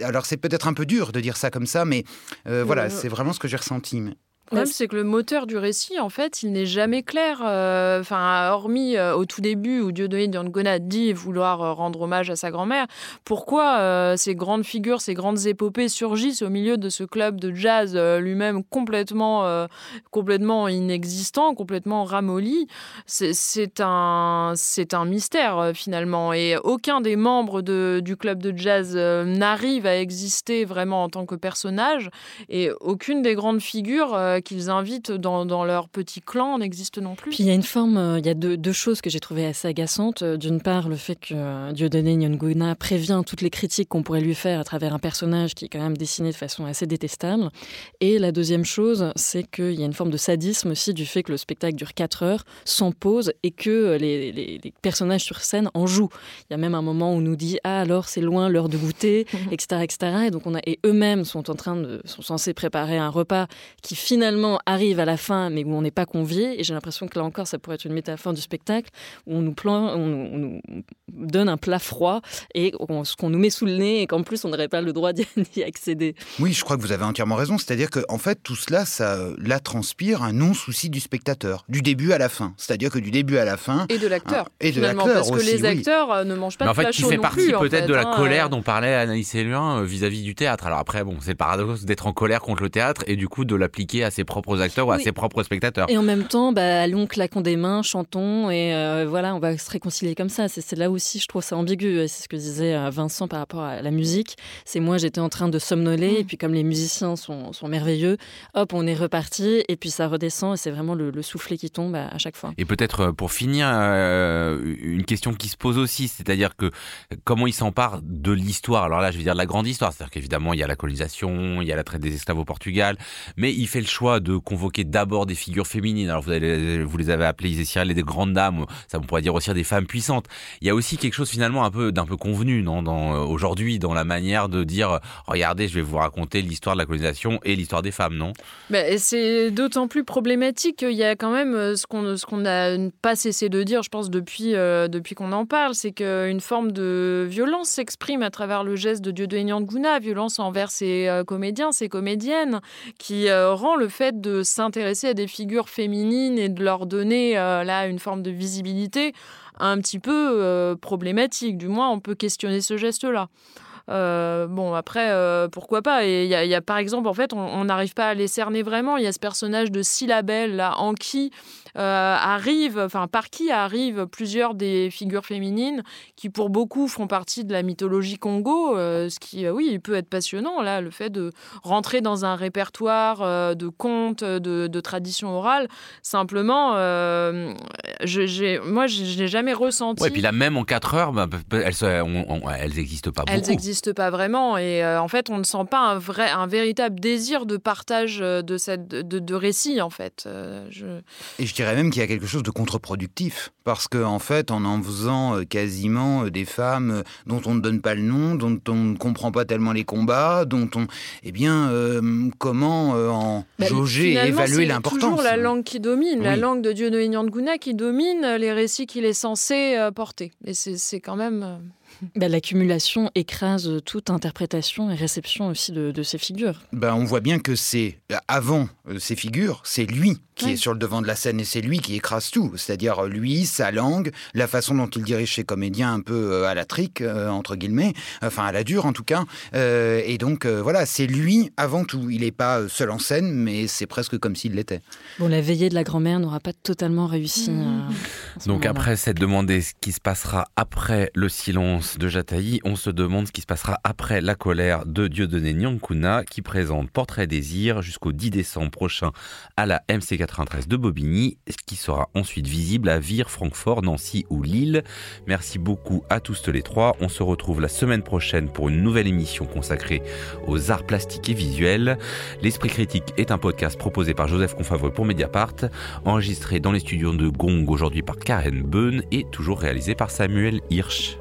alors c'est peut-être un peu dur de dire ça comme ça, mais euh, voilà, c'est vraiment ce que j'ai ressenti problème, c'est que le moteur du récit, en fait, il n'est jamais clair. Euh, enfin, hormis euh, au tout début où Dieudonné Diangona dit vouloir euh, rendre hommage à sa grand-mère, pourquoi ces grandes figures, ces grandes épopées surgissent au milieu de ce club de jazz lui-même complètement, complètement inexistant, complètement ramolli? C'est un, c'est un mystère finalement. Et aucun des membres de, du club de jazz n'arrive à exister vraiment en tant que personnage. Et aucune des grandes figures qu'ils invitent dans, leur petit clan n'existe non plus. Puis il y a une forme, euh, il y a deux, choses que j'ai trouvées assez agaçantes. Euh, d'une part, le fait que euh, Dieudonné Nyonguna prévient toutes les critiques qu'on pourrait lui faire à travers un personnage qui est quand même dessiné de façon assez détestable. Et la deuxième chose, c'est qu'il y a une forme de sadisme aussi du fait que le spectacle dure 4 heures, sans pause, et que les, personnages sur scène en jouent. Il y a même un moment où on nous dit Ah, alors c'est loin l'heure de goûter, etc., etc. Et donc on a, et eux-mêmes sont en train de, sont censés préparer un repas qui finalement arrive à la fin, mais où on n'est pas convié. Et j'ai l'impression que là encore, ça pourrait être une métaphore du spectacle, où on nous, plan, on, nous donne un plat froid et ce qu'on nous met sous le nez et qu'en plus, on n'aurait pas le droit d'y accéder. Oui, je crois que vous avez entièrement raison. C'est-à-dire qu'en en fait, tout cela, ça là transpire un non-souci du spectateur, du début à la fin. C'est-à-dire que du début à la fin. Et de l'acteur. Ah, et de l'acteur. Parce que les acteurs euh, ne mangent pas mais en fait, tu fais partie peut-être de la hein, colère euh. dont parlait Anaïs euh, vis-à-vis du théâtre. Alors après, bon, c'est le paradoxe d'être en colère contre le théâtre et du coup de l'appliquer à ses propres acteurs ou à ses propres spectateurs. Et en même temps, bah, allons, claquons des mains, chantons, et euh, voilà, on va se réconcilier comme ça. C'est là aussi, je trouve ça ambigu. C'est ce que disait euh, Vincent par rapport à la musique. C'est moi, j'étais en train de somnoler, et mm. puis comme les musiciens sont, sont, merveilleux, hop, on est reparti, et puis ça redescend, et c'est vraiment le, soufflet qui tombe à, chaque fois. Et peut-être euh, pour finir, une question qui se pose aussi, c'est-à-dire que comment il s'empare de l'histoire? Alors là, je vais dire de la grande histoire, c'est-à-dire qu'évidemment, il y a la colonisation, il y a la traite des esclaves au Portugal, mais il fait le choix de convoquer d'abord des figures féminines. Alors vous, vous les avez appelées Isée des grandes dames, ça on pourrait dire aussi des femmes puissantes. Il y a aussi quelque chose finalement un peu d'un peu convenu, non, euh, aujourd'hui dans la manière de dire regardez, je vais vous raconter l'histoire de la colonisation et l'histoire des femmes, non? Ben, C'est d'autant plus problématique qu'il y a quand même euh, ce qu'on ce qu'on n'a pas cessé de dire, je pense depuis euh, depuis qu'on en parle, c'est qu'une forme de violence s'exprime à travers le geste de Dieudonné Ngouna, violence envers ses comédiens, ses comédiennes, qui rend le fait de s'intéresser à des figures féminines et de leur donner là une forme de visibilité un petit peu euh, problématique. Du moins, on peut questionner ce geste-là. Euh, bon, après, euh, pourquoi pas? Et il y, a, par exemple, en fait, on n'arrive pas à les cerner vraiment. Il y a ce personnage de Syllabelle, là, en qui euh, arrive, enfin par qui arrivent plusieurs des figures féminines qui pour beaucoup font partie de la mythologie Congo, euh, ce qui, euh, oui, peut être passionnant là, le fait de rentrer dans un répertoire de contes, de, de traditions orales. Simplement, je, j'ai, moi, je n'ai jamais ressenti. Ouais, et puis là, même en 4 heures, bah, elles, elles n'existent pas beaucoup. Elles n'existent pas vraiment, et en fait, on ne sent pas un vrai, un véritable désir de partage de cette, de, de récit en fait. je... Et je dirais même qu'il y a quelque chose de contre-productif. Parce qu'en en fait, en en faisant euh, quasiment euh, des femmes euh, dont on ne donne pas le nom, dont on ne comprend pas tellement les combats, dont on. Eh bien, comment en bah, jauger et évaluer l'importance C'est toujours la langue qui domine, la langue de Dieu de Nguna qui domine les récits qu'il est censé porter. Et c'est quand même. Bah, l'accumulation écrase toute interprétation et réception aussi de, ces figures. Ben, on voit bien que c'est avant ces figures, c'est lui qui est sur le devant de la scène et c'est lui qui écrase tout. C'est-à-dire lui, sa langue, la façon dont il dirige ses comédiens un peu euh, à la trique, euh, entre guillemets, enfin à la dure en tout cas. Euh, et donc voilà, c'est lui avant tout. Il n'est pas seul en scène, mais c'est presque comme s'il l'était. Bon, la veillée de la grand-mère n'aura pas totalement réussi. donc après cette demandé ce qui se passera après le silence de Jataï, on se demande ce qui se passera après la colère de Dieudonné Nyankuna qui présente Portrait Désir jusqu'au 10 décembre prochain à la MC4 de Bobigny, qui sera ensuite visible à Vire, Francfort, Nancy ou Lille. Merci beaucoup à tous les trois. On se retrouve la semaine prochaine pour une nouvelle émission consacrée aux arts plastiques et visuels. L'Esprit critique est un podcast proposé par Joseph Confavreux pour Mediapart, enregistré dans les studios de Gong aujourd'hui par Karen Beun et toujours réalisé par Samuel Hirsch.